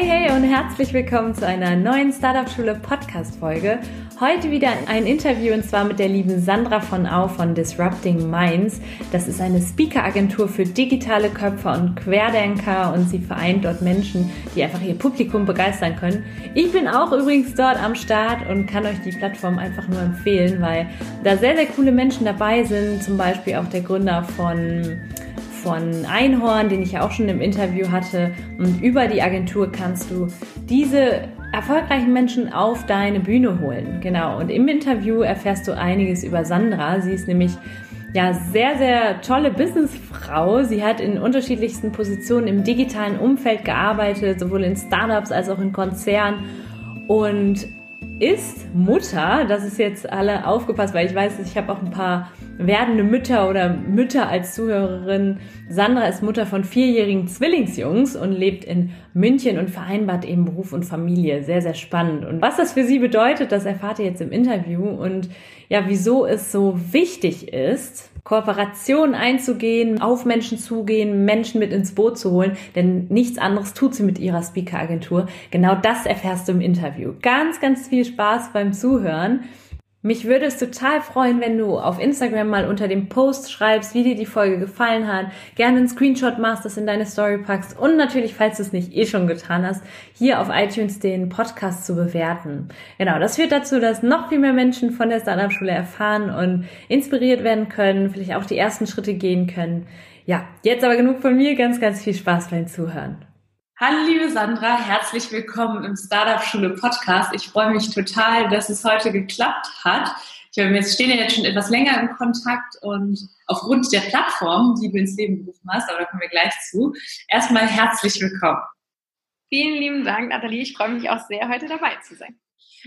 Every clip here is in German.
Hey, hey und herzlich willkommen zu einer neuen Startup-Schule Podcast-Folge. Heute wieder ein Interview und zwar mit der lieben Sandra von Au von Disrupting Minds. Das ist eine Speaker-Agentur für digitale Köpfe und Querdenker und sie vereint dort Menschen, die einfach ihr Publikum begeistern können. Ich bin auch übrigens dort am Start und kann euch die Plattform einfach nur empfehlen, weil da sehr, sehr coole Menschen dabei sind. Zum Beispiel auch der Gründer von von Einhorn, den ich ja auch schon im Interview hatte. Und über die Agentur kannst du diese erfolgreichen Menschen auf deine Bühne holen. Genau. Und im Interview erfährst du einiges über Sandra. Sie ist nämlich ja sehr, sehr tolle Businessfrau. Sie hat in unterschiedlichsten Positionen im digitalen Umfeld gearbeitet, sowohl in Startups als auch in Konzernen. Und ist Mutter, das ist jetzt alle aufgepasst, weil ich weiß, ich habe auch ein paar werdende Mütter oder Mütter als Zuhörerin. Sandra ist Mutter von vierjährigen Zwillingsjungs und lebt in München und vereinbart eben Beruf und Familie. Sehr, sehr spannend. Und was das für sie bedeutet, das erfahrt ihr jetzt im Interview und ja, wieso es so wichtig ist, Kooperationen einzugehen, auf Menschen zugehen, Menschen mit ins Boot zu holen, denn nichts anderes tut sie mit ihrer Speaker-Agentur. Genau das erfährst du im Interview. Ganz, ganz viel Spaß beim Zuhören. Mich würde es total freuen, wenn du auf Instagram mal unter dem Post schreibst, wie dir die Folge gefallen hat, gerne einen Screenshot machst, das in deine Story packst und natürlich, falls du es nicht eh schon getan hast, hier auf iTunes den Podcast zu bewerten. Genau, das führt dazu, dass noch viel mehr Menschen von der Startup-Schule erfahren und inspiriert werden können, vielleicht auch die ersten Schritte gehen können. Ja, jetzt aber genug von mir, ganz, ganz viel Spaß beim Zuhören. Hallo liebe Sandra, herzlich willkommen im Startup Schule Podcast. Ich freue mich total, dass es heute geklappt hat. Wir stehen ja jetzt schon etwas länger im Kontakt und aufgrund der Plattform, die du ins Leben gerufen hast, aber da kommen wir gleich zu, erstmal herzlich willkommen. Vielen lieben Dank, Nathalie. Ich freue mich auch sehr, heute dabei zu sein.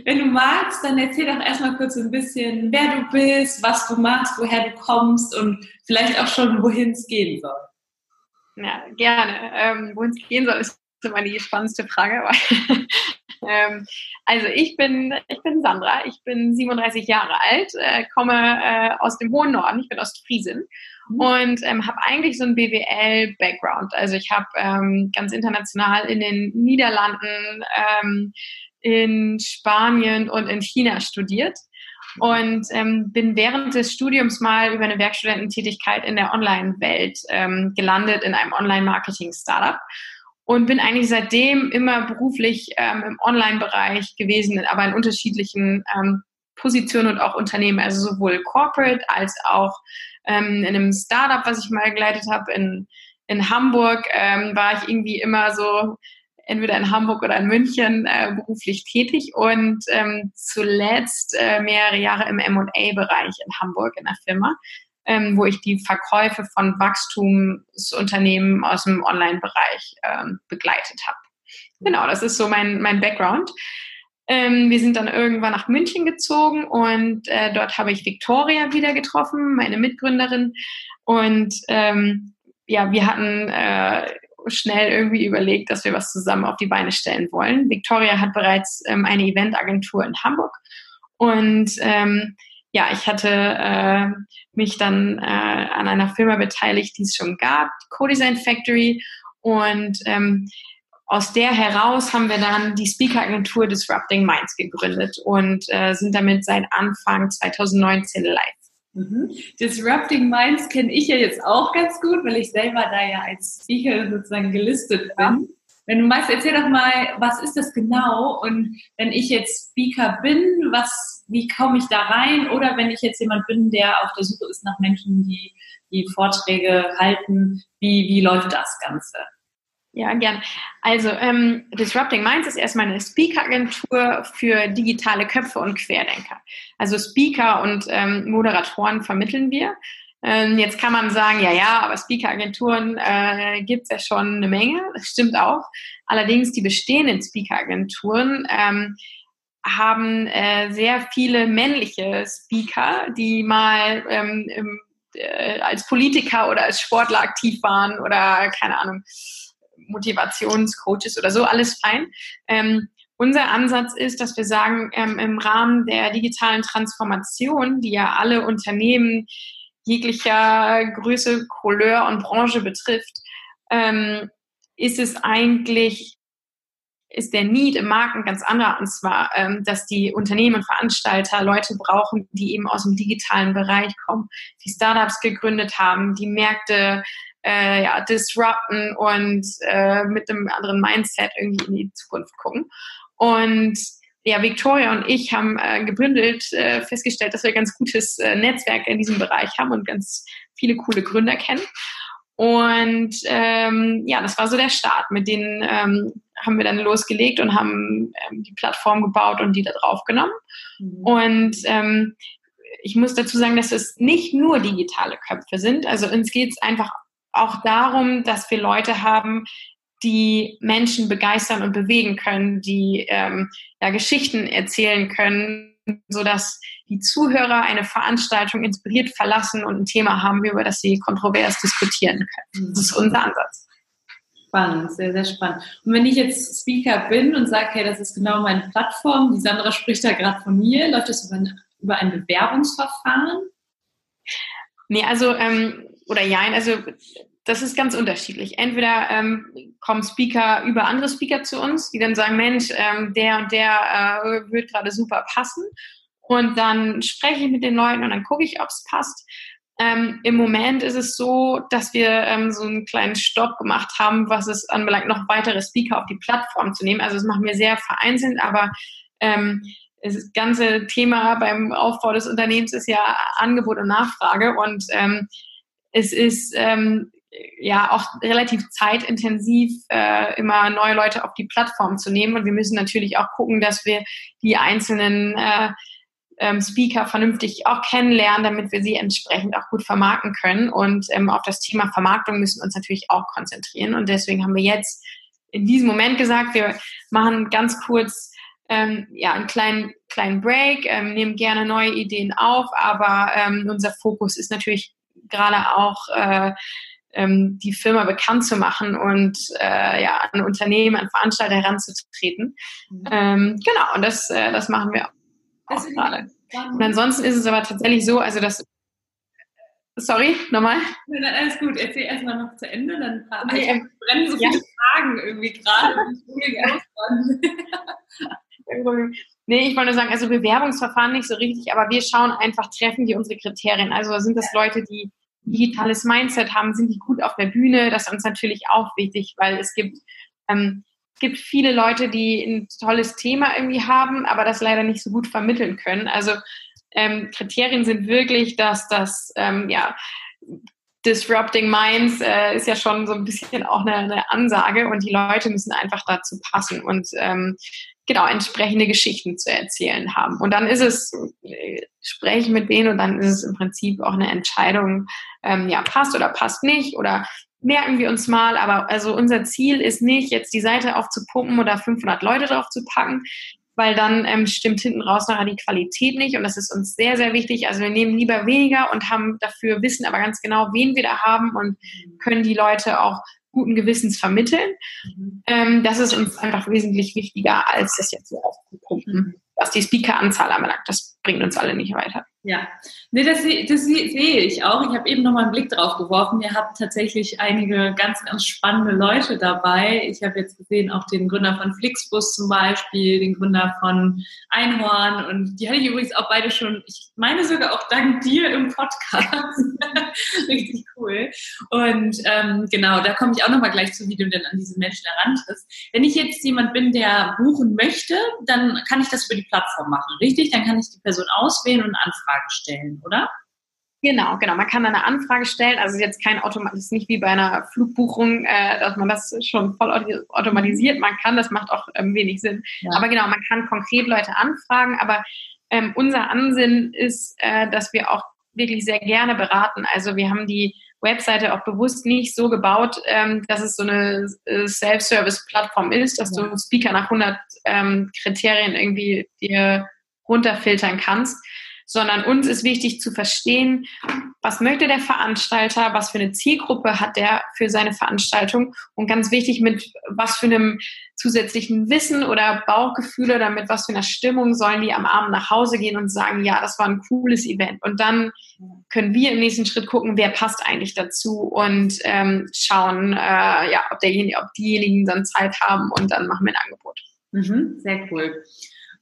Wenn du magst, dann erzähl doch erstmal kurz ein bisschen, wer du bist, was du machst, woher du kommst und vielleicht auch schon, wohin es gehen soll. Ja, gerne. Ähm, wohin es gehen soll, ist immer die spannendste Frage. ähm, also ich bin, ich bin Sandra, ich bin 37 Jahre alt, äh, komme äh, aus dem hohen Norden, ich bin Ostfriesin mhm. und ähm, habe eigentlich so einen BWL-Background. Also ich habe ähm, ganz international in den Niederlanden, ähm, in Spanien und in China studiert und ähm, bin während des Studiums mal über eine Werkstudententätigkeit in der Online-Welt ähm, gelandet in einem Online-Marketing-Startup und bin eigentlich seitdem immer beruflich ähm, im Online-Bereich gewesen, aber in unterschiedlichen ähm, Positionen und auch Unternehmen, also sowohl corporate als auch ähm, in einem Startup, was ich mal geleitet habe in, in Hamburg, ähm, war ich irgendwie immer so entweder in Hamburg oder in München äh, beruflich tätig und ähm, zuletzt äh, mehrere Jahre im M&A-Bereich in Hamburg in der Firma ähm, wo ich die Verkäufe von Wachstumsunternehmen aus dem Online-Bereich ähm, begleitet habe. Genau, das ist so mein, mein Background. Ähm, wir sind dann irgendwann nach München gezogen und äh, dort habe ich Victoria wieder getroffen, meine Mitgründerin. Und ähm, ja, wir hatten äh, schnell irgendwie überlegt, dass wir was zusammen auf die Beine stellen wollen. Victoria hat bereits ähm, eine Eventagentur in Hamburg und ähm, ja, ich hatte äh, mich dann äh, an einer Firma beteiligt, die es schon gab, Co-Design Factory. Und ähm, aus der heraus haben wir dann die Speaker-Agentur Disrupting Minds gegründet und äh, sind damit seit Anfang 2019 live. Mhm. Disrupting Minds kenne ich ja jetzt auch ganz gut, weil ich selber da ja als Speaker sozusagen gelistet bin. Wenn du magst, erzähl doch mal, was ist das genau? Und wenn ich jetzt Speaker bin, was, wie komme ich da rein? Oder wenn ich jetzt jemand bin, der auf der Suche ist nach Menschen, die, die Vorträge halten, wie, wie läuft das Ganze? Ja, gern. Also ähm, Disrupting Minds ist erstmal eine Speaker-Agentur für digitale Köpfe und Querdenker. Also Speaker und ähm, Moderatoren vermitteln wir. Ähm, jetzt kann man sagen, ja, ja, aber Speaker-Agenturen äh, gibt es ja schon eine Menge. Das stimmt auch. Allerdings die bestehenden Speaker-Agenturen ähm, haben äh, sehr viele männliche Speaker, die mal ähm, im, äh, als Politiker oder als Sportler aktiv waren oder keine Ahnung, Motivationscoaches oder so, alles fein. Ähm, unser Ansatz ist, dass wir sagen, ähm, im Rahmen der digitalen Transformation, die ja alle Unternehmen jeglicher Größe, Couleur und Branche betrifft, ähm, ist es eigentlich ist der Need im Markt ein ganz anderer. Und zwar, ähm, dass die Unternehmen und Veranstalter Leute brauchen, die eben aus dem digitalen Bereich kommen, die Startups gegründet haben, die Märkte äh, ja, disrupten und äh, mit einem anderen Mindset irgendwie in die Zukunft gucken. Und ja, Victoria und ich haben äh, gebündelt äh, festgestellt, dass wir ein ganz gutes äh, Netzwerk in diesem Bereich haben und ganz viele coole Gründer kennen. Und ähm, ja, das war so der Start. Mit denen ähm, haben wir dann losgelegt und haben ähm, die Plattform gebaut und die da drauf genommen. Mhm. Und ähm, ich muss dazu sagen, dass es nicht nur digitale Köpfe sind. Also uns geht es einfach auch darum, dass wir Leute haben, die Menschen begeistern und bewegen können, die ähm, ja, Geschichten erzählen können, sodass die Zuhörer eine Veranstaltung inspiriert verlassen und ein Thema haben, über das sie kontrovers diskutieren können. Das ist unser Ansatz. Spannend, sehr, sehr spannend. Und wenn ich jetzt Speaker bin und sage, hey, das ist genau meine Plattform, die Sandra spricht da gerade von mir, läuft das über ein, über ein Bewerbungsverfahren? Nee, also, ähm, oder ja, also das ist ganz unterschiedlich. Entweder ähm, kommen Speaker über andere Speaker zu uns, die dann sagen, Mensch, ähm, der und der äh, wird gerade super passen. Und dann spreche ich mit den Leuten und dann gucke ich, ob es passt. Ähm, Im Moment ist es so, dass wir ähm, so einen kleinen Stopp gemacht haben, was es anbelangt, noch weitere Speaker auf die Plattform zu nehmen. Also das machen wir sehr vereinzelt, aber ähm, das ganze Thema beim Aufbau des Unternehmens ist ja Angebot und Nachfrage und ähm, es ist ähm, ja auch relativ zeitintensiv, äh, immer neue Leute auf die Plattform zu nehmen. Und wir müssen natürlich auch gucken, dass wir die einzelnen äh, ähm, Speaker vernünftig auch kennenlernen, damit wir sie entsprechend auch gut vermarkten können. Und ähm, auf das Thema Vermarktung müssen uns natürlich auch konzentrieren. Und deswegen haben wir jetzt in diesem Moment gesagt, wir machen ganz kurz ähm, ja, einen kleinen, kleinen Break, ähm, nehmen gerne neue Ideen auf, aber ähm, unser Fokus ist natürlich gerade auch äh, ähm, die Firma bekannt zu machen und äh, ja, an Unternehmen, an Veranstalter heranzutreten. Mhm. Ähm, genau, und das, äh, das machen wir auch gerade. Und ansonsten ist es aber tatsächlich so, also das Sorry, nochmal? Nein, nein, alles gut. Erzähl erstmal noch zu Ende, dann nee, ich brennen so viele ja. Fragen irgendwie gerade. nee, ich wollte nur sagen, also Bewerbungsverfahren nicht so richtig, aber wir schauen einfach, treffen die unsere Kriterien. Also sind das Leute, die digitales Mindset haben, sind die gut auf der Bühne. Das ist uns natürlich auch wichtig, weil es gibt, ähm, gibt viele Leute, die ein tolles Thema irgendwie haben, aber das leider nicht so gut vermitteln können. Also ähm, Kriterien sind wirklich, dass das, ähm, ja, Disrupting Minds äh, ist ja schon so ein bisschen auch eine, eine, Ansage und die Leute müssen einfach dazu passen und ähm, genau entsprechende Geschichten zu erzählen haben. Und dann ist es, spreche mit denen und dann ist es im Prinzip auch eine Entscheidung, ähm, ja, passt oder passt nicht oder merken wir uns mal. Aber also unser Ziel ist nicht, jetzt die Seite aufzupumpen oder 500 Leute drauf zu packen, weil dann ähm, stimmt hinten raus nachher die Qualität nicht und das ist uns sehr, sehr wichtig. Also wir nehmen lieber weniger und haben dafür, wissen aber ganz genau, wen wir da haben und können die Leute auch guten Gewissens vermitteln. Ähm, das ist uns einfach wesentlich wichtiger, als das jetzt so aufzupumpen, was die Speaker-Anzahl anbelangt. Das bringt uns alle nicht weiter. Ja, nee, das, das sehe ich auch. Ich habe eben noch mal einen Blick drauf geworfen. Ihr habt tatsächlich einige ganz, ganz spannende Leute dabei. Ich habe jetzt gesehen auch den Gründer von Flixbus zum Beispiel, den Gründer von Einhorn und die hatte ich übrigens auch beide schon, ich meine sogar auch dank dir im Podcast. Richtig cool. Und ähm, genau, da komme ich auch noch mal gleich zu, wie du denn an diese Menschen herantrittst. Wenn ich jetzt jemand bin, der buchen möchte, dann kann ich das über die Plattform machen, richtig? Dann kann ich die Person auswählen und anfragen. Anfrage stellen, oder? Genau, genau. Man kann eine Anfrage stellen. Also jetzt kein Automat, ist nicht wie bei einer Flugbuchung, äh, dass man das schon voll automatisiert. Man kann, das macht auch ähm, wenig Sinn. Ja. Aber genau, man kann konkret Leute anfragen. Aber ähm, unser Ansinn ist, äh, dass wir auch wirklich sehr gerne beraten. Also wir haben die Webseite auch bewusst nicht so gebaut, ähm, dass es so eine äh, Self-Service-Plattform ist, dass du Speaker nach 100 ähm, Kriterien irgendwie dir runterfiltern kannst, sondern uns ist wichtig zu verstehen, was möchte der Veranstalter, was für eine Zielgruppe hat der für seine Veranstaltung und ganz wichtig, mit was für einem zusätzlichen Wissen oder Bauchgefühl oder mit was für einer Stimmung sollen die am Abend nach Hause gehen und sagen, ja, das war ein cooles Event. Und dann können wir im nächsten Schritt gucken, wer passt eigentlich dazu und ähm, schauen, äh, ja, ob, derjenige, ob diejenigen dann Zeit haben und dann machen wir ein Angebot. Mhm, sehr cool.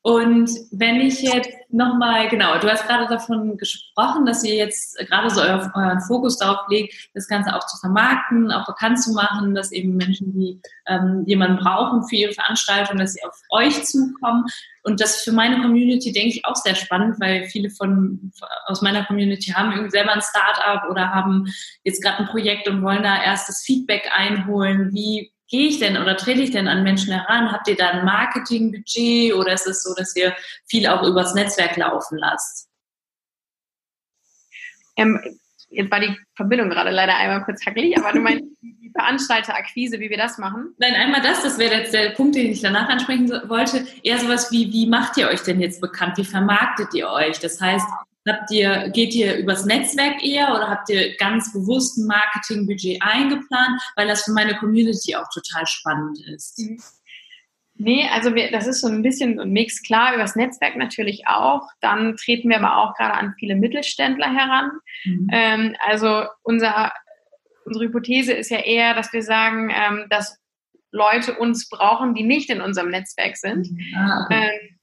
Und wenn ich jetzt nochmal, genau, du hast gerade davon gesprochen, dass ihr jetzt gerade so euren Fokus darauf legt, das Ganze auch zu vermarkten, auch bekannt zu machen, dass eben Menschen, die ähm, jemanden brauchen für ihre Veranstaltung, dass sie auf euch zukommen. Und das für meine Community, denke ich, auch sehr spannend, weil viele von aus meiner Community haben irgendwie selber ein Startup oder haben jetzt gerade ein Projekt und wollen da erst das Feedback einholen. Wie gehe ich denn oder trete ich denn an Menschen heran? Habt ihr da ein Marketingbudget oder ist es so, dass ihr viel auch übers Netzwerk laufen lasst? Ähm, jetzt war die Verbindung gerade leider einmal kurz hackelig, aber du meinst die Veranstalterakquise, wie wir das machen? Nein, einmal das, das wäre jetzt der Punkt, den ich danach ansprechen wollte. Eher sowas wie, wie macht ihr euch denn jetzt bekannt? Wie vermarktet ihr euch? Das heißt, Habt ihr, geht ihr übers Netzwerk eher oder habt ihr ganz bewusst ein Marketingbudget eingeplant, weil das für meine Community auch total spannend ist? Mhm. Nee, also wir, das ist so ein bisschen ein Mix. Klar, übers Netzwerk natürlich auch. Dann treten wir aber auch gerade an viele Mittelständler heran. Mhm. Ähm, also unser, unsere Hypothese ist ja eher, dass wir sagen, ähm, dass Leute uns brauchen, die nicht in unserem Netzwerk sind. Mhm. Ähm,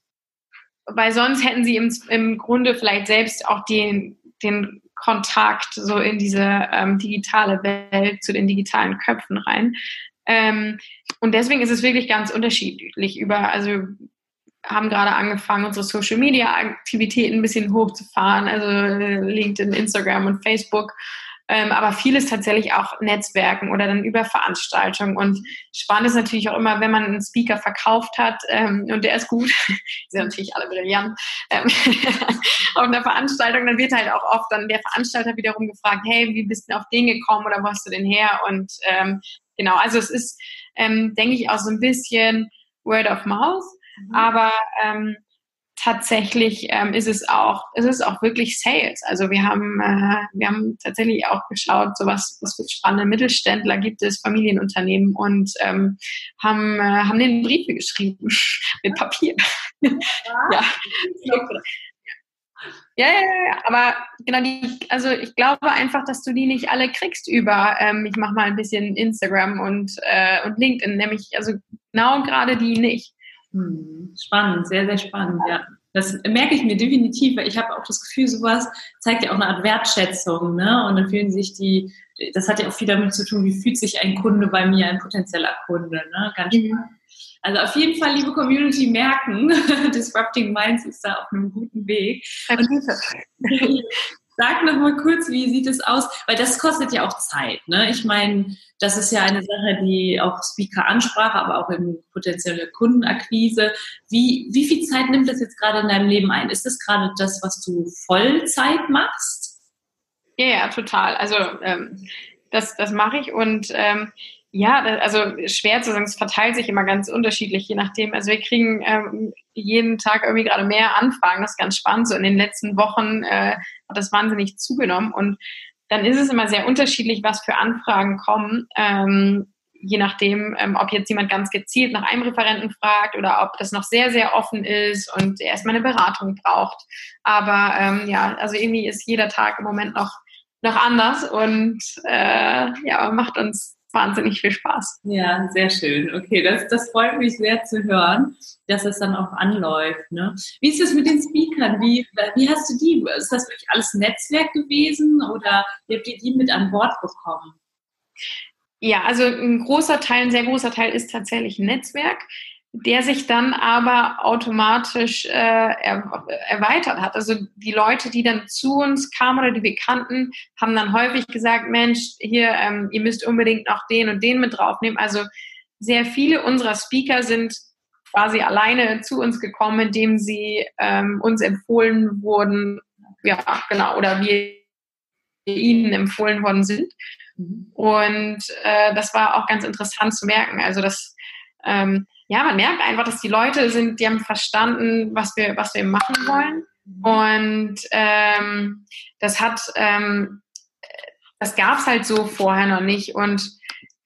weil sonst hätten sie im, im Grunde vielleicht selbst auch den, den Kontakt so in diese ähm, digitale Welt, zu den digitalen Köpfen rein. Ähm, und deswegen ist es wirklich ganz unterschiedlich über, also haben gerade angefangen, unsere Social Media Aktivitäten ein bisschen hochzufahren, also LinkedIn, Instagram und Facebook ähm, aber vieles tatsächlich auch Netzwerken oder dann über Veranstaltungen. Und spannend ist natürlich auch immer, wenn man einen Speaker verkauft hat ähm, und der ist gut, sind natürlich alle brillant, ähm, auf einer Veranstaltung, dann wird halt auch oft dann der Veranstalter wiederum gefragt, hey, wie bist du auf den gekommen oder wo hast du denn her? Und ähm, genau, also es ist, ähm, denke ich, auch so ein bisschen Word of Mouth, mhm. aber ähm, tatsächlich ähm, ist es auch, ist es auch wirklich Sales. Also wir haben, äh, wir haben tatsächlich auch geschaut, so was, was für spannende Mittelständler gibt es, Familienunternehmen und ähm, haben, äh, haben den Briefe geschrieben mit Papier. ja. Ja, ja, ja, aber genau die, also ich glaube einfach, dass du die nicht alle kriegst über, ähm, ich mache mal ein bisschen Instagram und, äh, und LinkedIn, nämlich, also genau gerade die nicht. Hm, spannend, sehr, sehr spannend, ja. Das merke ich mir definitiv, weil ich habe auch das Gefühl, sowas zeigt ja auch eine Art Wertschätzung, ne? Und dann fühlen sich die, das hat ja auch viel damit zu tun, wie fühlt sich ein Kunde bei mir, ein potenzieller Kunde, ne? Ganz mhm. Also auf jeden Fall, liebe Community, merken, Disrupting Minds ist da auf einem guten Weg. Und, Sag noch mal kurz, wie sieht es aus? Weil das kostet ja auch Zeit. Ne? Ich meine, das ist ja eine Sache, die auch Speaker-Ansprache, aber auch in potenzielle Kundenakquise. Wie, wie viel Zeit nimmt das jetzt gerade in deinem Leben ein? Ist das gerade das, was du Vollzeit machst? Ja, ja, total. Also ähm, das, das mache ich und ähm, ja, also schwer zu sagen, es verteilt sich immer ganz unterschiedlich, je nachdem. Also wir kriegen ähm, jeden Tag irgendwie gerade mehr Anfragen, das ist ganz spannend. So in den letzten Wochen äh, hat das wahnsinnig zugenommen und dann ist es immer sehr unterschiedlich, was für Anfragen kommen. Ähm, je nachdem, ähm, ob jetzt jemand ganz gezielt nach einem Referenten fragt oder ob das noch sehr, sehr offen ist und erstmal eine Beratung braucht. Aber ähm, ja, also irgendwie ist jeder Tag im Moment noch, noch anders und äh, ja, macht uns wahnsinnig viel Spaß. Ja, sehr schön. Okay, das, das freut mich sehr zu hören, dass es dann auch anläuft. Ne? Wie ist es mit den Speakern? Wie, wie hast du die? Ist das wirklich alles Netzwerk gewesen oder wie habt ihr die mit an Bord bekommen? Ja, also ein großer Teil, ein sehr großer Teil ist tatsächlich ein Netzwerk der sich dann aber automatisch äh, er, erweitert hat. Also die Leute, die dann zu uns kamen oder die wir kannten, haben dann häufig gesagt, Mensch, hier, ähm, ihr müsst unbedingt noch den und den mit draufnehmen. Also sehr viele unserer Speaker sind quasi alleine zu uns gekommen, indem sie ähm, uns empfohlen wurden, ja, genau, oder wir ihnen empfohlen worden sind. Mhm. Und äh, das war auch ganz interessant zu merken. Also das, ähm, ja, man merkt einfach, dass die Leute sind, die haben verstanden, was wir, was wir machen wollen. Mhm. Und ähm, das hat, ähm, das gab es halt so vorher noch nicht. Und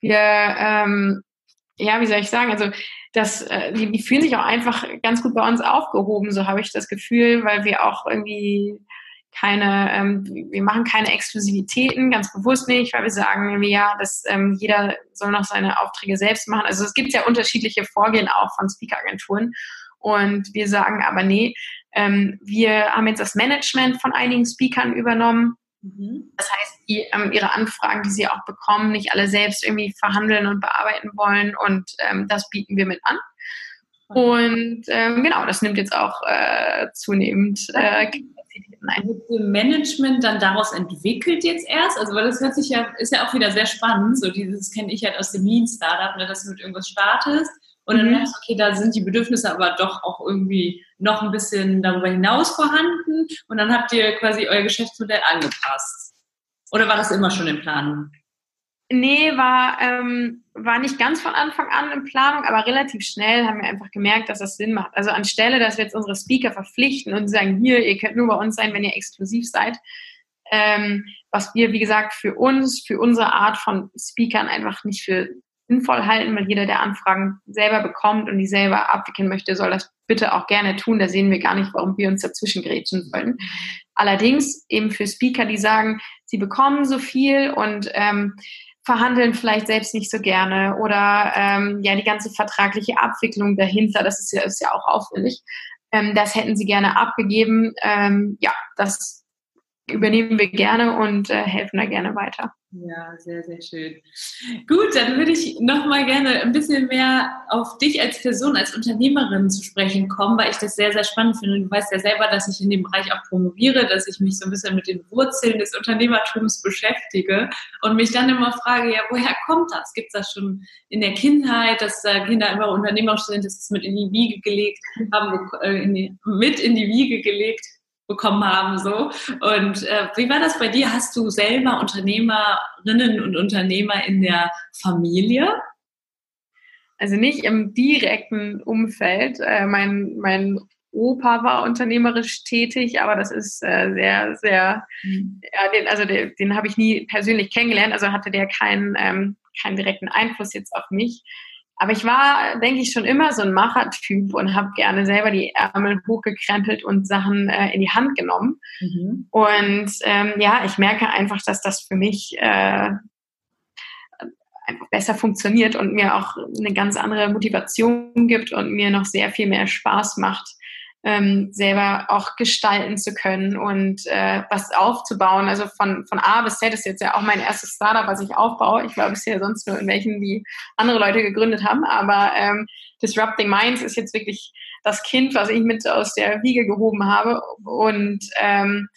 wir, ähm, ja, wie soll ich sagen, also das, äh, die, die fühlen sich auch einfach ganz gut bei uns aufgehoben, so habe ich das Gefühl, weil wir auch irgendwie keine, ähm, wir machen keine Exklusivitäten, ganz bewusst nicht, weil wir sagen, ja, dass ähm, jeder soll noch seine Aufträge selbst machen. Also es gibt ja unterschiedliche Vorgehen auch von Speaker-Agenturen. Und wir sagen aber, nee, ähm, wir haben jetzt das Management von einigen Speakern übernommen. Mhm. Das heißt, die ähm, ihre Anfragen, die sie auch bekommen, nicht alle selbst irgendwie verhandeln und bearbeiten wollen. Und ähm, das bieten wir mit an. Und ähm, genau, das nimmt jetzt auch äh, zunehmend äh, ein. Management dann daraus entwickelt jetzt erst? Also, weil das hört sich ja, ist ja auch wieder sehr spannend. So dieses kenne ich halt aus dem Lean Startup, ne, dass du mit irgendwas startest und dann mhm. merkst du, okay, da sind die Bedürfnisse aber doch auch irgendwie noch ein bisschen darüber hinaus vorhanden und dann habt ihr quasi euer Geschäftsmodell angepasst. Oder war das immer schon in Planung? Nee, war, ähm, war nicht ganz von Anfang an in Planung, aber relativ schnell haben wir einfach gemerkt, dass das Sinn macht. Also anstelle, dass wir jetzt unsere Speaker verpflichten und sagen, hier, ihr könnt nur bei uns sein, wenn ihr exklusiv seid, ähm, was wir, wie gesagt, für uns, für unsere Art von Speakern einfach nicht für sinnvoll halten, weil jeder, der Anfragen selber bekommt und die selber abwickeln möchte, soll das bitte auch gerne tun. Da sehen wir gar nicht, warum wir uns dazwischen grätschen sollen. Allerdings eben für Speaker, die sagen, sie bekommen so viel und ähm, verhandeln vielleicht selbst nicht so gerne oder ähm, ja die ganze vertragliche Abwicklung dahinter, das ist ja, ist ja auch aufwendig. Ähm, das hätten sie gerne abgegeben. Ähm, ja, das übernehmen wir gerne und äh, helfen da gerne weiter. Ja, sehr, sehr schön. Gut, dann würde ich noch mal gerne ein bisschen mehr auf dich als Person, als Unternehmerin zu sprechen kommen, weil ich das sehr, sehr spannend finde. Du weißt ja selber, dass ich in dem Bereich auch promoviere, dass ich mich so ein bisschen mit den Wurzeln des Unternehmertums beschäftige und mich dann immer frage, ja, woher kommt das? Gibt es das schon in der Kindheit, dass da Kinder immer unternehmerisch sind, dass es mit in die Wiege gelegt haben, äh, mit in die Wiege gelegt bekommen haben. So. Und äh, wie war das bei dir? Hast du selber Unternehmerinnen und Unternehmer in der Familie? Also nicht im direkten Umfeld. Äh, mein, mein Opa war unternehmerisch tätig, aber das ist äh, sehr, sehr, mhm. ja, den, also den, den habe ich nie persönlich kennengelernt, also hatte der keinen, ähm, keinen direkten Einfluss jetzt auf mich. Aber ich war, denke ich, schon immer so ein Machertyp und habe gerne selber die Ärmel hochgekrempelt und Sachen äh, in die Hand genommen. Mhm. Und ähm, ja, ich merke einfach, dass das für mich äh, einfach besser funktioniert und mir auch eine ganz andere Motivation gibt und mir noch sehr viel mehr Spaß macht, ähm, selber auch gestalten zu können und äh, was aufzubauen. Also von, von A bis Z ist jetzt ja auch mein erstes Startup, was ich aufbaue. Ich glaube bisher sonst nur in welchen, die andere Leute gegründet haben. Aber ähm, Disrupting Minds ist jetzt wirklich das Kind, was ich mit aus der Wiege gehoben habe. Und ähm,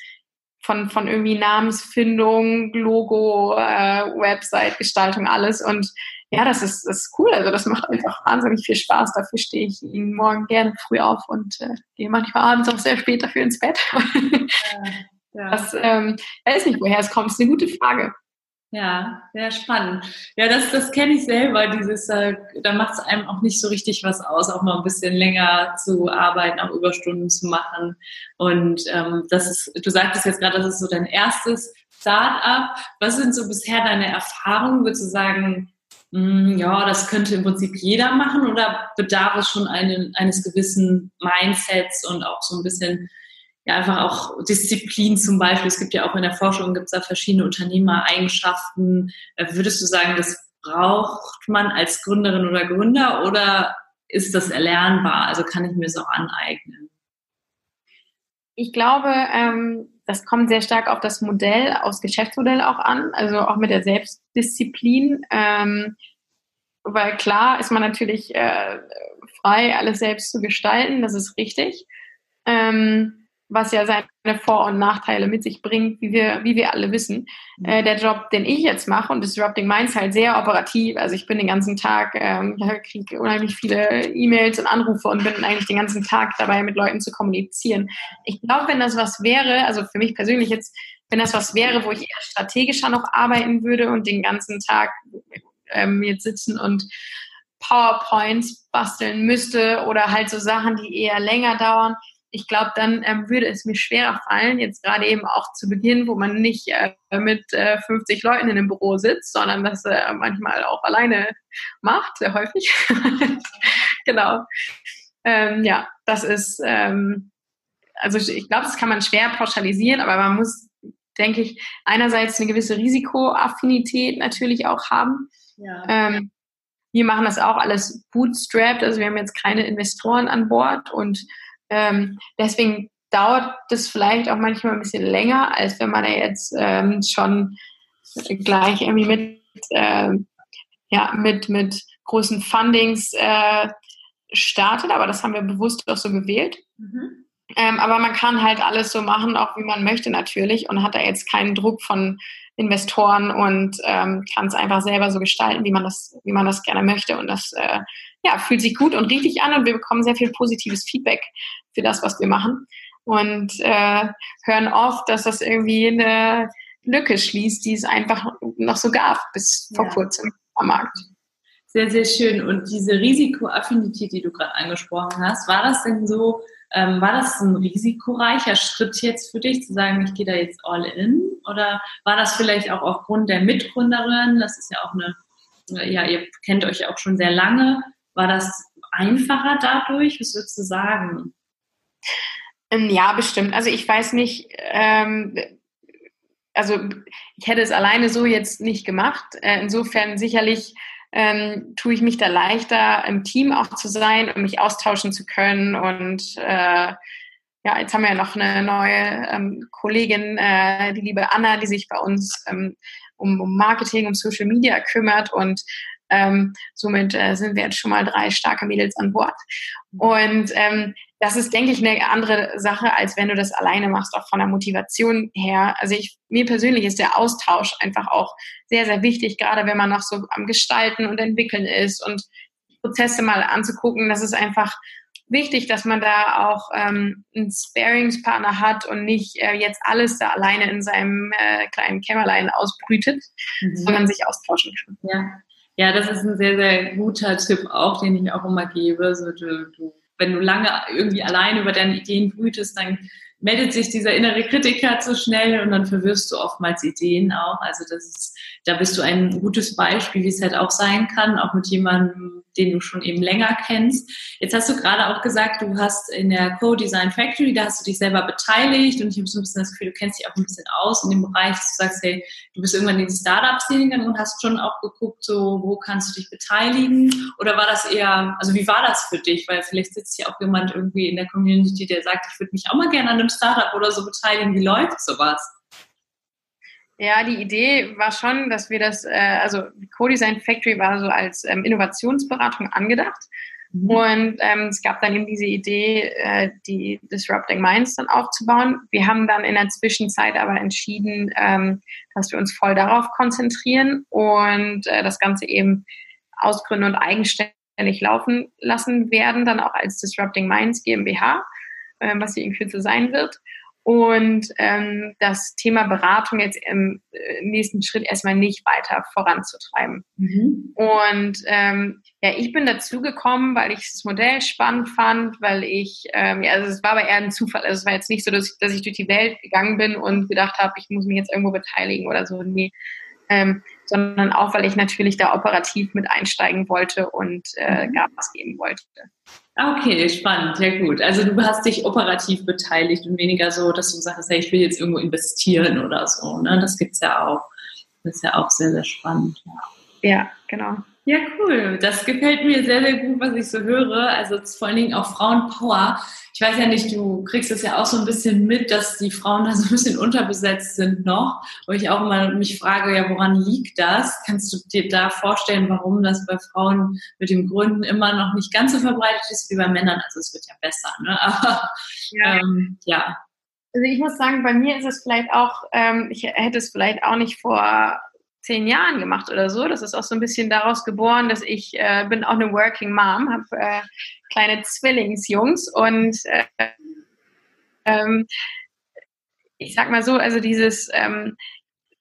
von, von irgendwie Namensfindung, Logo, äh, Website, Gestaltung, alles. Und ja, das ist, das ist cool. Also das macht einfach wahnsinnig viel Spaß. Dafür stehe ich jeden Morgen gerne früh auf und äh, gehe manchmal abends auch sehr spät dafür ins Bett. ja, ja. Das ähm, weiß nicht, woher es kommt. Das ist eine gute Frage. Ja, sehr spannend. Ja, das, das kenne ich selber, dieses, äh, da macht es einem auch nicht so richtig was aus, auch mal ein bisschen länger zu arbeiten, auch Überstunden zu machen. Und ähm, das ist, du sagtest jetzt gerade, das ist so dein erstes Start-up. Was sind so bisher deine Erfahrungen? Würdest du sagen, ja, das könnte im Prinzip jeder machen oder bedarf es schon einen, eines gewissen Mindsets und auch so ein bisschen, ja, einfach auch Disziplin zum Beispiel. Es gibt ja auch in der Forschung, gibt es da verschiedene Unternehmereigenschaften. Äh, würdest du sagen, das braucht man als Gründerin oder Gründer oder ist das erlernbar? Also kann ich mir es auch aneignen? Ich glaube, ähm, das kommt sehr stark auf das Modell, aufs Geschäftsmodell auch an, also auch mit der Selbstdisziplin. Ähm, weil klar ist man natürlich äh, frei, alles selbst zu gestalten, das ist richtig. Ähm, was ja seine Vor- und Nachteile mit sich bringt, wie wir, wie wir alle wissen. Mhm. Äh, der Job, den ich jetzt mache, und Disrupting Minds halt sehr operativ. Also ich bin den ganzen Tag, ähm, kriege unheimlich viele E-Mails und Anrufe und bin eigentlich den ganzen Tag dabei, mit Leuten zu kommunizieren. Ich glaube, wenn das was wäre, also für mich persönlich jetzt, wenn das was wäre, wo ich eher strategischer noch arbeiten würde und den ganzen Tag ähm, jetzt sitzen und PowerPoints basteln müsste oder halt so Sachen, die eher länger dauern, ich glaube, dann ähm, würde es mir schwerer fallen, jetzt gerade eben auch zu Beginn, wo man nicht äh, mit äh, 50 Leuten in einem Büro sitzt, sondern das äh, manchmal auch alleine macht, sehr häufig. genau. Ähm, ja, das ist, ähm, also ich glaube, das kann man schwer pauschalisieren, aber man muss, denke ich, einerseits eine gewisse Risikoaffinität natürlich auch haben. Ja. Ähm, wir machen das auch alles bootstrapped, also wir haben jetzt keine Investoren an Bord und ähm, deswegen dauert das vielleicht auch manchmal ein bisschen länger, als wenn man da jetzt ähm, schon gleich irgendwie mit, äh, ja, mit, mit großen Fundings äh, startet, aber das haben wir bewusst auch so gewählt. Mhm. Ähm, aber man kann halt alles so machen, auch wie man möchte natürlich und hat da jetzt keinen Druck von Investoren und ähm, kann es einfach selber so gestalten, wie man das, wie man das gerne möchte. Und das äh, ja, fühlt sich gut und richtig an und wir bekommen sehr viel positives Feedback für das, was wir machen. Und äh, hören oft, dass das irgendwie eine Lücke schließt, die es einfach noch so gab bis vor ja. kurzem am Markt. Sehr, sehr schön. Und diese Risikoaffinität, die du gerade angesprochen hast, war das denn so, ähm, war das ein risikoreicher Schritt jetzt für dich, zu sagen, ich gehe da jetzt all in? Oder war das vielleicht auch aufgrund der Mitgründerin? Das ist ja auch eine, ja, ihr kennt euch auch schon sehr lange. War das einfacher dadurch? Was würdest du sagen? Ähm, ja, bestimmt. Also ich weiß nicht, ähm, also ich hätte es alleine so jetzt nicht gemacht. Äh, insofern sicherlich ähm, tue ich mich da leichter, im Team auch zu sein und mich austauschen zu können. Und äh, ja, jetzt haben wir ja noch eine neue ähm, Kollegin, äh, die liebe Anna, die sich bei uns ähm, um, um Marketing, um Social Media kümmert und ähm, somit äh, sind wir jetzt schon mal drei starke Mädels an Bord. Und ähm, das ist, denke ich, eine andere Sache, als wenn du das alleine machst, auch von der Motivation her. Also ich, mir persönlich ist der Austausch einfach auch sehr, sehr wichtig, gerade wenn man noch so am Gestalten und Entwickeln ist und Prozesse mal anzugucken. Das ist einfach wichtig, dass man da auch ähm, einen Sparingspartner hat und nicht äh, jetzt alles da alleine in seinem äh, kleinen Kämmerlein ausbrütet, mhm. sondern sich austauschen kann. Ja. Ja, das ist ein sehr, sehr guter Tipp auch, den ich auch immer gebe. So, du, du, wenn du lange irgendwie allein über deine Ideen brütest, dann meldet sich dieser innere Kritiker zu schnell und dann verwirrst du oftmals Ideen auch. Also das ist, da bist du ein gutes Beispiel, wie es halt auch sein kann, auch mit jemandem, den du schon eben länger kennst. Jetzt hast du gerade auch gesagt, du hast in der Co-Design Factory, da hast du dich selber beteiligt und ich habe so ein bisschen das Gefühl, du kennst dich auch ein bisschen aus in dem Bereich, dass du sagst, hey, du bist irgendwann in die Startup-Szene gegangen und hast schon auch geguckt, so, wo kannst du dich beteiligen? Oder war das eher, also wie war das für dich? Weil vielleicht sitzt hier auch jemand irgendwie in der Community, der sagt, ich würde mich auch mal gerne an einem Startup oder so beteiligen. Wie läuft sowas? Ja, die Idee war schon, dass wir das, äh, also Co-Design Factory war so als ähm, Innovationsberatung angedacht. Mhm. Und ähm, es gab dann eben diese Idee, äh, die Disrupting Minds dann aufzubauen. Wir haben dann in der Zwischenzeit aber entschieden, ähm, dass wir uns voll darauf konzentrieren und äh, das Ganze eben ausgründen und eigenständig laufen lassen werden, dann auch als Disrupting Minds GmbH, äh, was sie in Kürze sein wird und ähm, das Thema Beratung jetzt im äh, nächsten Schritt erstmal nicht weiter voranzutreiben. Mhm. Und ähm, ja, ich bin dazu gekommen, weil ich das Modell spannend fand, weil ich, ähm, ja, also es war aber eher ein Zufall. Also es war jetzt nicht so, dass ich, dass ich durch die Welt gegangen bin und gedacht habe, ich muss mich jetzt irgendwo beteiligen oder so. Nee. Ähm, sondern auch, weil ich natürlich da operativ mit einsteigen wollte und äh, mhm. Gas geben wollte. Okay, spannend, ja gut. Also du hast dich operativ beteiligt und weniger so, dass du sagst, hey, ich will jetzt irgendwo investieren oder so. Ne? Das gibt's ja auch. Das ist ja auch sehr, sehr spannend. Ja, ja genau. Ja, cool. Das gefällt mir sehr, sehr gut, was ich so höre. Also vor allen Dingen auch Frauenpower. Ich weiß ja nicht, du kriegst es ja auch so ein bisschen mit, dass die Frauen da so ein bisschen unterbesetzt sind noch. Wo ich auch immer mich frage, ja, woran liegt das? Kannst du dir da vorstellen, warum das bei Frauen mit dem Gründen immer noch nicht ganz so verbreitet ist wie bei Männern? Also es wird ja besser, ne? Aber ja. Ähm, ja. Also ich muss sagen, bei mir ist es vielleicht auch, ähm, ich hätte es vielleicht auch nicht vor zehn Jahren gemacht oder so. Das ist auch so ein bisschen daraus geboren, dass ich äh, bin auch eine Working Mom, habe äh, kleine Zwillingsjungs und äh, ähm, ich sag mal so, also dieses, ähm,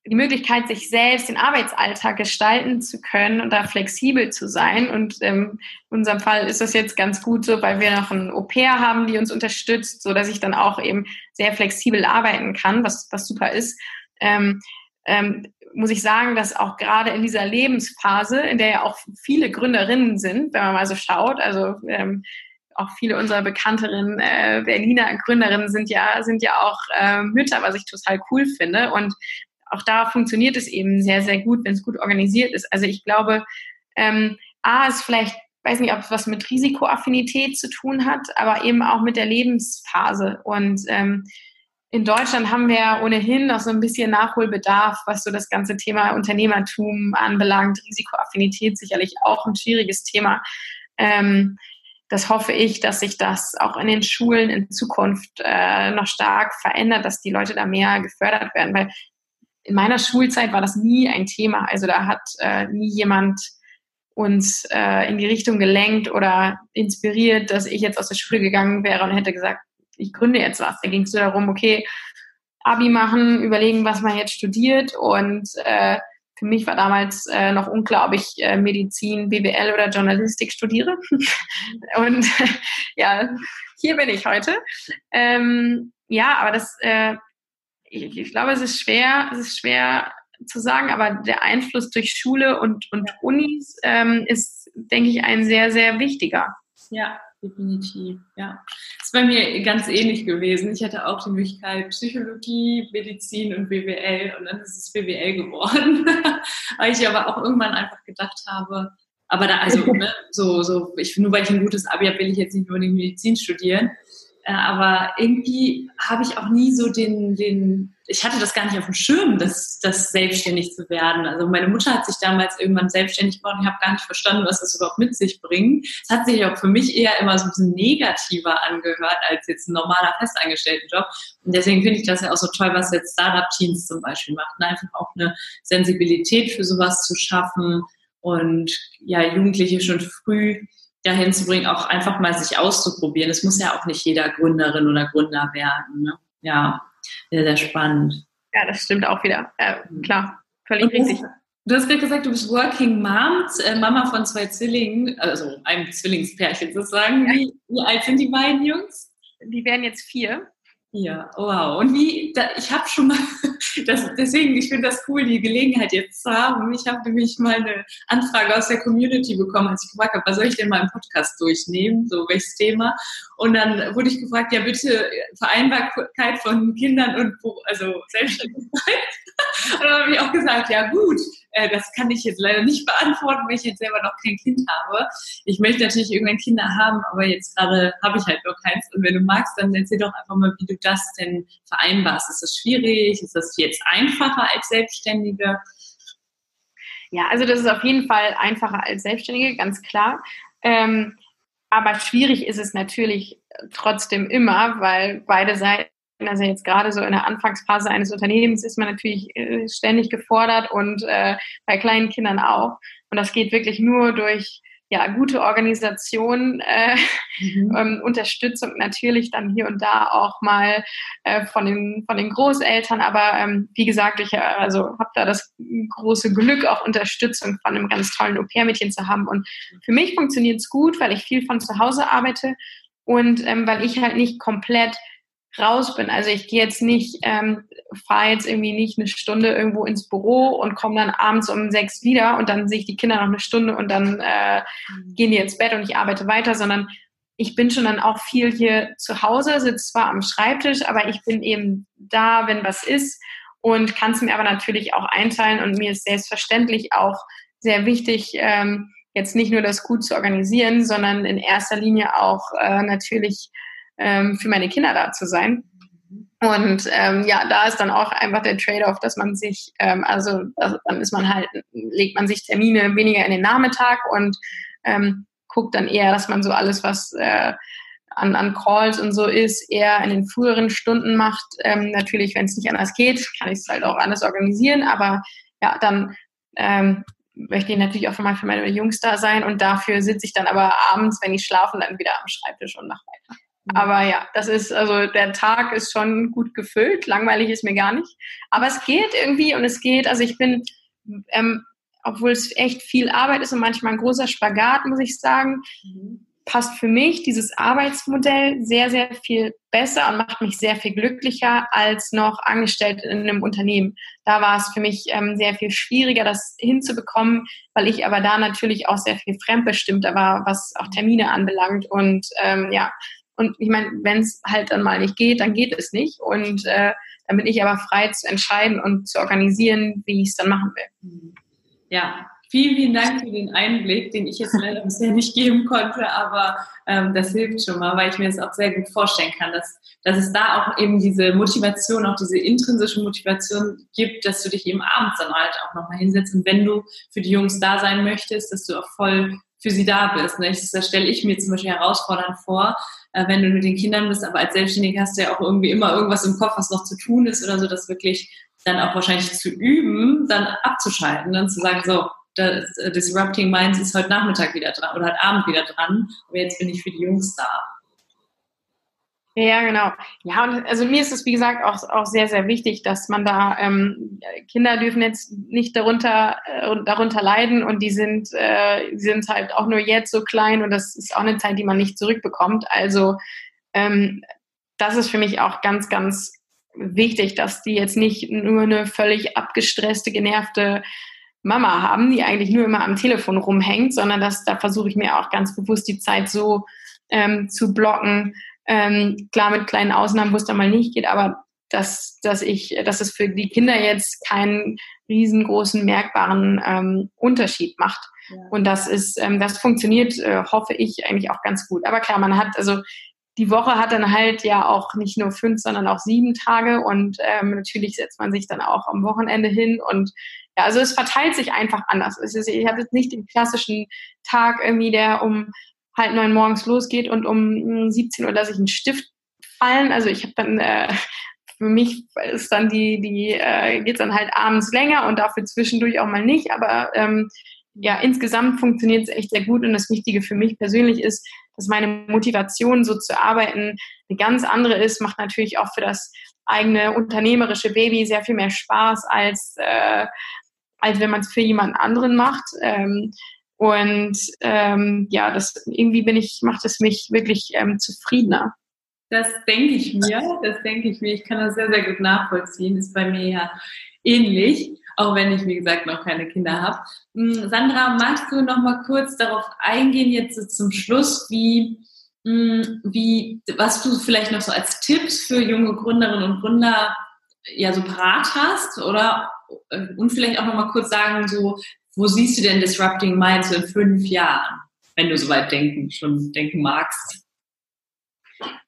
die Möglichkeit, sich selbst den Arbeitsalltag gestalten zu können und da flexibel zu sein. Und ähm, in unserem Fall ist das jetzt ganz gut so, weil wir noch ein Au-pair haben, die uns unterstützt, so dass ich dann auch eben sehr flexibel arbeiten kann, was, was super ist. Ähm, ähm, muss ich sagen, dass auch gerade in dieser Lebensphase, in der ja auch viele Gründerinnen sind, wenn man mal so schaut, also ähm, auch viele unserer bekannteren äh, Berliner Gründerinnen sind ja, sind ja auch äh, Mütter, was ich total cool finde. Und auch da funktioniert es eben sehr, sehr gut, wenn es gut organisiert ist. Also ich glaube, ähm, A ist vielleicht, weiß nicht, ob es was mit Risikoaffinität zu tun hat, aber eben auch mit der Lebensphase. Und ähm, in Deutschland haben wir ohnehin noch so ein bisschen Nachholbedarf, was so das ganze Thema Unternehmertum anbelangt. Risikoaffinität sicherlich auch ein schwieriges Thema. Ähm, das hoffe ich, dass sich das auch in den Schulen in Zukunft äh, noch stark verändert, dass die Leute da mehr gefördert werden. Weil in meiner Schulzeit war das nie ein Thema. Also da hat äh, nie jemand uns äh, in die Richtung gelenkt oder inspiriert, dass ich jetzt aus der Schule gegangen wäre und hätte gesagt, ich gründe jetzt was. Da ging es darum, okay, Abi machen, überlegen, was man jetzt studiert. Und äh, für mich war damals äh, noch unklar, ob ich äh, Medizin, BWL oder Journalistik studiere. und ja, hier bin ich heute. Ähm, ja, aber das, äh, ich, ich glaube, es ist schwer, es ist schwer zu sagen, aber der Einfluss durch Schule und, und Unis ähm, ist, denke ich, ein sehr, sehr wichtiger. Ja, definitiv, ja. Das ist bei mir ganz ähnlich gewesen. Ich hatte auch die Möglichkeit Psychologie, Medizin und BWL und dann ist es BWL geworden, weil ich aber auch irgendwann einfach gedacht habe, aber da, also, ne, so, so, ich, nur weil ich ein gutes Abi habe, will ich jetzt nicht nur die Medizin studieren. Äh, aber irgendwie habe ich auch nie so den, den, ich hatte das gar nicht auf dem Schirm, das, das selbstständig zu werden. Also meine Mutter hat sich damals irgendwann selbstständig gemacht und ich habe gar nicht verstanden, was das überhaupt mit sich bringt. Es hat sich auch für mich eher immer so ein bisschen negativer angehört als jetzt ein normaler Festangestelltenjob. Und deswegen finde ich das ja auch so toll, was jetzt Startup-Teams zum Beispiel macht. Ne? Einfach auch eine Sensibilität für sowas zu schaffen und ja, Jugendliche schon früh dahin zu bringen, auch einfach mal sich auszuprobieren. Es muss ja auch nicht jeder Gründerin oder Gründer werden. Ne? Ja, sehr, sehr spannend. Ja, das stimmt auch wieder. Äh, klar, völlig Und richtig. Du hast gerade gesagt, du bist Working Mom, äh, Mama von zwei Zwillingen, also einem Zwillingspärchen sozusagen. Ja. Wie, wie alt sind die beiden Jungs? Die werden jetzt vier. Ja, wow. Und wie, da, ich habe schon mal, das, deswegen, ich finde das cool, die Gelegenheit jetzt zu haben. Ich habe nämlich mal eine Anfrage aus der Community bekommen, als ich gefragt habe, was soll ich denn mal im Podcast durchnehmen, so welches Thema. Und dann wurde ich gefragt, ja bitte Vereinbarkeit von Kindern und also Selbstständigkeit. Und dann habe ich auch gesagt, ja gut, äh, das kann ich jetzt leider nicht beantworten, weil ich jetzt selber noch kein Kind habe. Ich möchte natürlich irgendwann Kinder haben, aber jetzt gerade habe ich halt noch keins. Und wenn du magst, dann erzähl doch einfach mal, wie du das denn vereinbarst. Ist das schwierig? Ist das jetzt einfacher als Selbstständige? Ja, also das ist auf jeden Fall einfacher als Selbstständige, ganz klar. Ähm, aber schwierig ist es natürlich trotzdem immer, weil beide Seiten also jetzt gerade so in der Anfangsphase eines Unternehmens ist man natürlich äh, ständig gefordert und äh, bei kleinen Kindern auch. Und das geht wirklich nur durch ja, gute Organisation, äh, mhm. ähm, Unterstützung natürlich dann hier und da auch mal äh, von, den, von den Großeltern. Aber ähm, wie gesagt, ich äh, also habe da das große Glück, auch Unterstützung von einem ganz tollen Au-pair-Mädchen zu haben. Und für mich funktioniert es gut, weil ich viel von zu Hause arbeite und ähm, weil ich halt nicht komplett raus bin. Also ich gehe jetzt nicht, ähm, fahre jetzt irgendwie nicht eine Stunde irgendwo ins Büro und komme dann abends um sechs wieder und dann sehe ich die Kinder noch eine Stunde und dann äh, mhm. gehen die ins Bett und ich arbeite weiter, sondern ich bin schon dann auch viel hier zu Hause, sitze zwar am Schreibtisch, aber ich bin eben da, wenn was ist und kann es mir aber natürlich auch einteilen und mir ist selbstverständlich auch sehr wichtig, ähm, jetzt nicht nur das gut zu organisieren, sondern in erster Linie auch äh, natürlich ähm, für meine Kinder da zu sein. Und ähm, ja, da ist dann auch einfach der Trade-off, dass man sich, ähm, also, also dann ist man halt, legt man sich Termine weniger in den Nachmittag und ähm, guckt dann eher, dass man so alles, was äh, an, an Calls und so ist, eher in den früheren Stunden macht. Ähm, natürlich, wenn es nicht anders geht, kann ich es halt auch anders organisieren, aber ja, dann ähm, möchte ich natürlich auch mal für meine Jungs da sein und dafür sitze ich dann aber abends, wenn ich schlafe, dann wieder am Schreibtisch und nach weiter. Mhm. Aber ja, das ist, also der Tag ist schon gut gefüllt. Langweilig ist mir gar nicht. Aber es geht irgendwie und es geht, also ich bin, ähm, obwohl es echt viel Arbeit ist und manchmal ein großer Spagat, muss ich sagen, mhm passt für mich dieses Arbeitsmodell sehr, sehr viel besser und macht mich sehr viel glücklicher als noch angestellt in einem Unternehmen. Da war es für mich ähm, sehr viel schwieriger, das hinzubekommen, weil ich aber da natürlich auch sehr viel fremdbestimmter war, was auch Termine anbelangt. Und ähm, ja, und ich meine, wenn es halt dann mal nicht geht, dann geht es nicht. Und äh, dann bin ich aber frei zu entscheiden und zu organisieren, wie ich es dann machen will. Ja, Vielen, vielen Dank für den Einblick, den ich jetzt leider bisher nicht geben konnte, aber ähm, das hilft schon mal, weil ich mir das auch sehr gut vorstellen kann, dass, dass es da auch eben diese Motivation, auch diese intrinsische Motivation gibt, dass du dich eben abends dann halt auch nochmal hinsetzt und wenn du für die Jungs da sein möchtest, dass du auch voll für sie da bist. Ne? Das stelle ich mir zum Beispiel herausfordernd vor, äh, wenn du mit den Kindern bist, aber als Selbstständige hast du ja auch irgendwie immer irgendwas im Kopf, was noch zu tun ist oder so, das wirklich dann auch wahrscheinlich zu üben, dann abzuschalten, dann zu sagen, so, das äh, Disrupting Minds ist heute Nachmittag wieder dran oder heute Abend wieder dran, aber jetzt bin ich für die Jungs da. Ja, genau. Ja, und also mir ist es, wie gesagt, auch, auch sehr, sehr wichtig, dass man da, ähm, Kinder dürfen jetzt nicht darunter, äh, darunter leiden und die sind, äh, die sind halt auch nur jetzt so klein und das ist auch eine Zeit, die man nicht zurückbekommt. Also ähm, das ist für mich auch ganz, ganz wichtig, dass die jetzt nicht nur eine völlig abgestresste, genervte Mama haben, die eigentlich nur immer am Telefon rumhängt, sondern dass da versuche ich mir auch ganz bewusst die Zeit so ähm, zu blocken. Ähm, klar mit kleinen Ausnahmen, wo es dann mal nicht geht, aber dass, dass ich, dass es für die Kinder jetzt keinen riesengroßen merkbaren ähm, Unterschied macht. Ja. Und das ist, ähm, das funktioniert, äh, hoffe ich, eigentlich auch ganz gut. Aber klar, man hat, also die Woche hat dann halt ja auch nicht nur fünf, sondern auch sieben Tage und ähm, natürlich setzt man sich dann auch am Wochenende hin und ja, also es verteilt sich einfach anders. Es ist, ich habe jetzt nicht den klassischen Tag irgendwie, der um halb neun morgens losgeht und um 17 Uhr lasse ich einen Stift fallen. Also ich habe dann äh, für mich ist dann die, die äh, geht dann halt abends länger und dafür zwischendurch auch mal nicht. Aber ähm, ja, insgesamt funktioniert es echt sehr gut und das Wichtige für mich persönlich ist, dass meine Motivation so zu arbeiten eine ganz andere ist, macht natürlich auch für das eigene unternehmerische Baby sehr viel mehr Spaß als äh, als wenn man es für jemanden anderen macht. Ähm, und ähm, ja, das irgendwie bin ich, macht es mich wirklich ähm, zufriedener. Das denke ich mir, das denke ich mir. Ich kann das sehr, sehr gut nachvollziehen. Ist bei mir ja ähnlich, auch wenn ich, wie gesagt, noch keine Kinder habe. Hm, Sandra, magst du noch mal kurz darauf eingehen, jetzt zum Schluss, wie, hm, wie, was du vielleicht noch so als Tipps für junge Gründerinnen und Gründer ja so parat hast oder und vielleicht auch noch mal kurz sagen, so, wo siehst du denn Disrupting Minds in fünf Jahren, wenn du soweit denken, schon denken magst?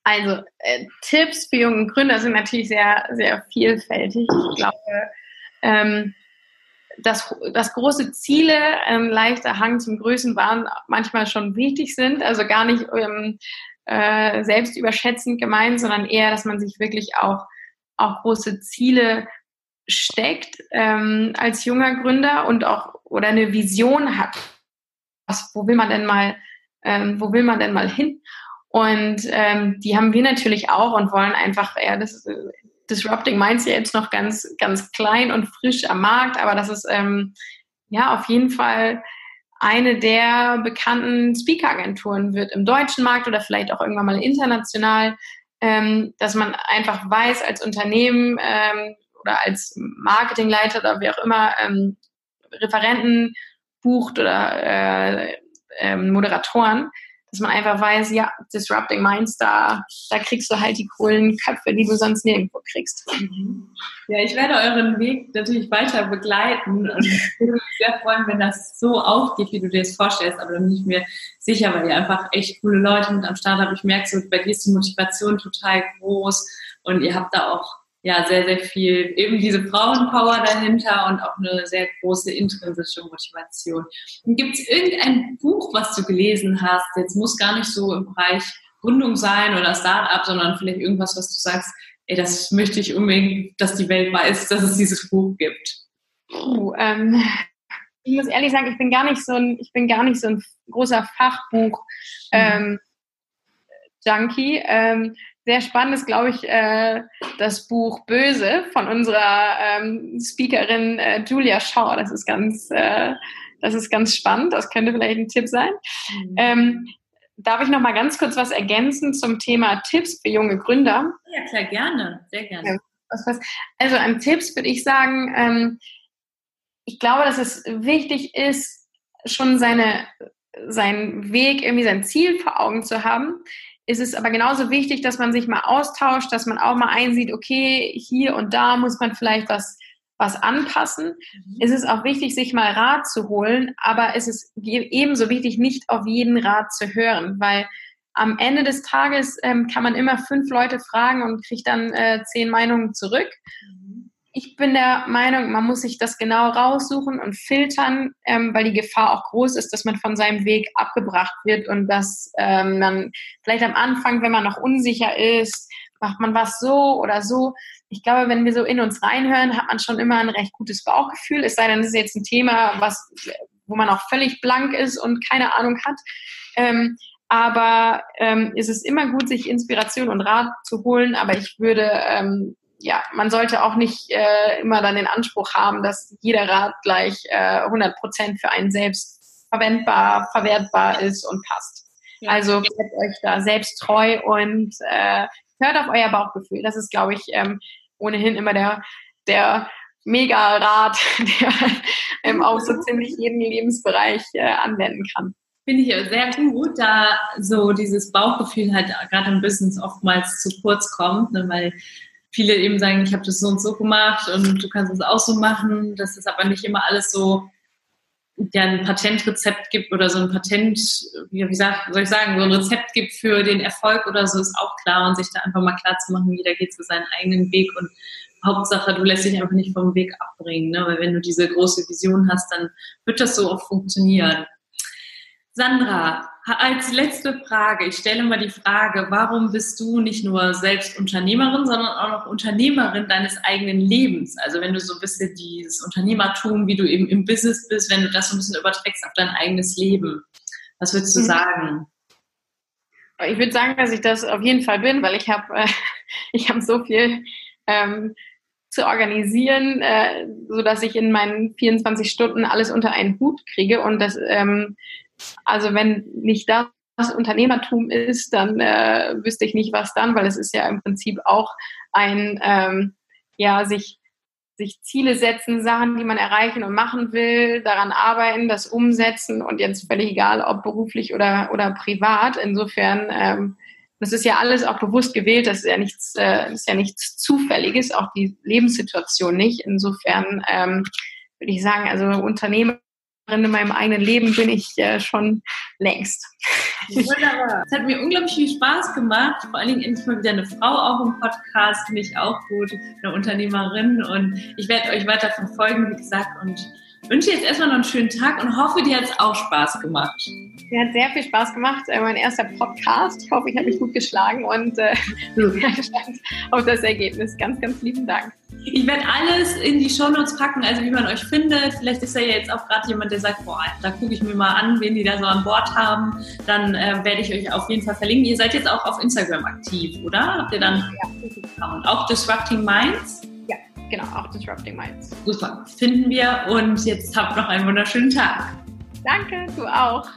Also äh, Tipps für junge Gründer sind natürlich sehr, sehr vielfältig. Ich glaube, ähm, dass, dass große Ziele, ähm, leichter Hang zum Größenwahn manchmal schon wichtig sind. Also gar nicht ähm, äh, selbst überschätzend gemeint, sondern eher, dass man sich wirklich auch, auch große Ziele steckt ähm, als junger Gründer und auch oder eine Vision hat. Was, wo will man denn mal, ähm, wo will man denn mal hin? Und ähm, die haben wir natürlich auch und wollen einfach, ja, das äh, Disrupting Minds ja jetzt noch ganz, ganz klein und frisch am Markt, aber das ist ähm, ja auf jeden Fall eine der bekannten Speaker-Agenturen wird im deutschen Markt oder vielleicht auch irgendwann mal international, ähm, dass man einfach weiß als Unternehmen, ähm, oder als Marketingleiter oder wie auch immer ähm, Referenten bucht oder äh, äh, Moderatoren, dass man einfach weiß, ja, Disrupting Minds, da, da kriegst du halt die coolen Köpfe, die du sonst nirgendwo kriegst. Mhm. Ja, ich werde euren Weg natürlich weiter begleiten und ich würde mich sehr freuen, wenn das so aufgeht, wie du dir das vorstellst, aber dann bin ich mir sicher, weil ihr einfach echt coole Leute mit am Start habt. Ich merke so, bei dir ist die Motivation total groß und ihr habt da auch ja sehr, sehr viel eben diese Frauenpower dahinter und auch eine sehr große intrinsische Motivation. Gibt es irgendein Buch, was du gelesen hast? Jetzt muss gar nicht so im Bereich Gründung sein oder Startup, sondern vielleicht irgendwas, was du sagst, ey, das möchte ich unbedingt, dass die Welt weiß, dass es dieses Buch gibt. Puh, ähm, ich muss ehrlich sagen, ich bin gar nicht so ein, ich bin gar nicht so ein großer Fachbuch. Mhm. Ähm, Junkie. Ähm, sehr spannend ist, glaube ich, äh, das Buch Böse von unserer ähm, Speakerin äh, Julia Shaw. Das ist ganz, äh, das ist ganz spannend. Das könnte vielleicht ein Tipp sein. Mhm. Ähm, darf ich noch mal ganz kurz was ergänzen zum Thema Tipps für junge Gründer? Ja, klar, gerne, sehr gerne. Also an Tipps würde ich sagen, ähm, ich glaube, dass es wichtig ist, schon seine, seinen Weg, irgendwie sein Ziel vor Augen zu haben ist es aber genauso wichtig, dass man sich mal austauscht, dass man auch mal einsieht, okay, hier und da muss man vielleicht was, was anpassen. Mhm. Es ist auch wichtig, sich mal Rat zu holen, aber es ist ebenso wichtig, nicht auf jeden Rat zu hören, weil am Ende des Tages ähm, kann man immer fünf Leute fragen und kriegt dann äh, zehn Meinungen zurück. Ich bin der Meinung, man muss sich das genau raussuchen und filtern, ähm, weil die Gefahr auch groß ist, dass man von seinem Weg abgebracht wird und dass ähm, man vielleicht am Anfang, wenn man noch unsicher ist, macht man was so oder so. Ich glaube, wenn wir so in uns reinhören, hat man schon immer ein recht gutes Bauchgefühl. Es sei denn, es ist jetzt ein Thema, was, wo man auch völlig blank ist und keine Ahnung hat. Ähm, aber ähm, es ist immer gut, sich Inspiration und Rat zu holen. Aber ich würde ähm, ja, man sollte auch nicht äh, immer dann den Anspruch haben, dass jeder Rat gleich äh, 100 Prozent für einen selbst verwendbar, verwertbar ist und passt. Ja. Also bleibt euch da selbst treu und äh, hört auf euer Bauchgefühl. Das ist, glaube ich, ähm, ohnehin immer der, der Mega-Rat, der ähm, auch so ziemlich jeden Lebensbereich äh, anwenden kann. Finde ich sehr gut, da so dieses Bauchgefühl halt gerade im Business oftmals zu kurz kommt, ne, weil viele eben sagen, ich habe das so und so gemacht und du kannst es auch so machen, dass es aber nicht immer alles so ja, ein Patentrezept gibt oder so ein Patent, wie, wie sag, soll ich sagen, so ein Rezept gibt für den Erfolg oder so, ist auch klar und sich da einfach mal klar zu machen, jeder geht zu seinen eigenen Weg und Hauptsache, du lässt dich einfach nicht vom Weg abbringen, ne? weil wenn du diese große Vision hast, dann wird das so auch funktionieren. Sandra, als letzte Frage, ich stelle mal die Frage, warum bist du nicht nur selbst Unternehmerin, sondern auch noch Unternehmerin deines eigenen Lebens? Also wenn du so ein bisschen dieses Unternehmertum, wie du eben im Business bist, wenn du das so ein bisschen überträgst auf dein eigenes Leben, was würdest du mhm. sagen? Ich würde sagen, dass ich das auf jeden Fall bin, weil ich habe äh, ich habe so viel ähm, zu organisieren, äh, so dass ich in meinen 24 Stunden alles unter einen Hut kriege und das ähm, also wenn nicht das Unternehmertum ist, dann äh, wüsste ich nicht, was dann, weil es ist ja im Prinzip auch ein, ähm, ja, sich, sich Ziele setzen, Sachen, die man erreichen und machen will, daran arbeiten, das umsetzen und jetzt völlig egal, ob beruflich oder, oder privat. Insofern, ähm, das ist ja alles auch bewusst gewählt, das ist ja nichts, äh, ist ja nichts Zufälliges, auch die Lebenssituation nicht. Insofern ähm, würde ich sagen, also Unternehmer in meinem eigenen Leben bin ich äh, schon längst. Wunderbar. Es hat mir unglaublich viel Spaß gemacht. Vor allen Dingen endlich mal wieder eine Frau auch im Podcast. Finde ich auch gut. Eine Unternehmerin. Und ich werde euch weiter verfolgen, wie gesagt. Und wünsche jetzt erstmal noch einen schönen Tag und hoffe, dir hat es auch Spaß gemacht. Mir hat sehr viel Spaß gemacht. Äh, mein erster Podcast. Ich hoffe, ich habe mich gut geschlagen und äh, bin sehr gespannt auf das Ergebnis. Ganz, ganz lieben Dank. Ich werde alles in die Shownotes packen, also wie man euch findet. Vielleicht ist ja jetzt auch gerade jemand, der sagt, boah, da gucke ich mir mal an, wen die da so an Bord haben. Dann äh, werde ich euch auf jeden Fall verlinken. Ihr seid jetzt auch auf Instagram aktiv, oder? Habt ihr dann ja. Auch Disrupting Minds? Genau, auch Disrupting Minds. Super, finden wir und jetzt habt noch einen wunderschönen Tag. Danke, du auch.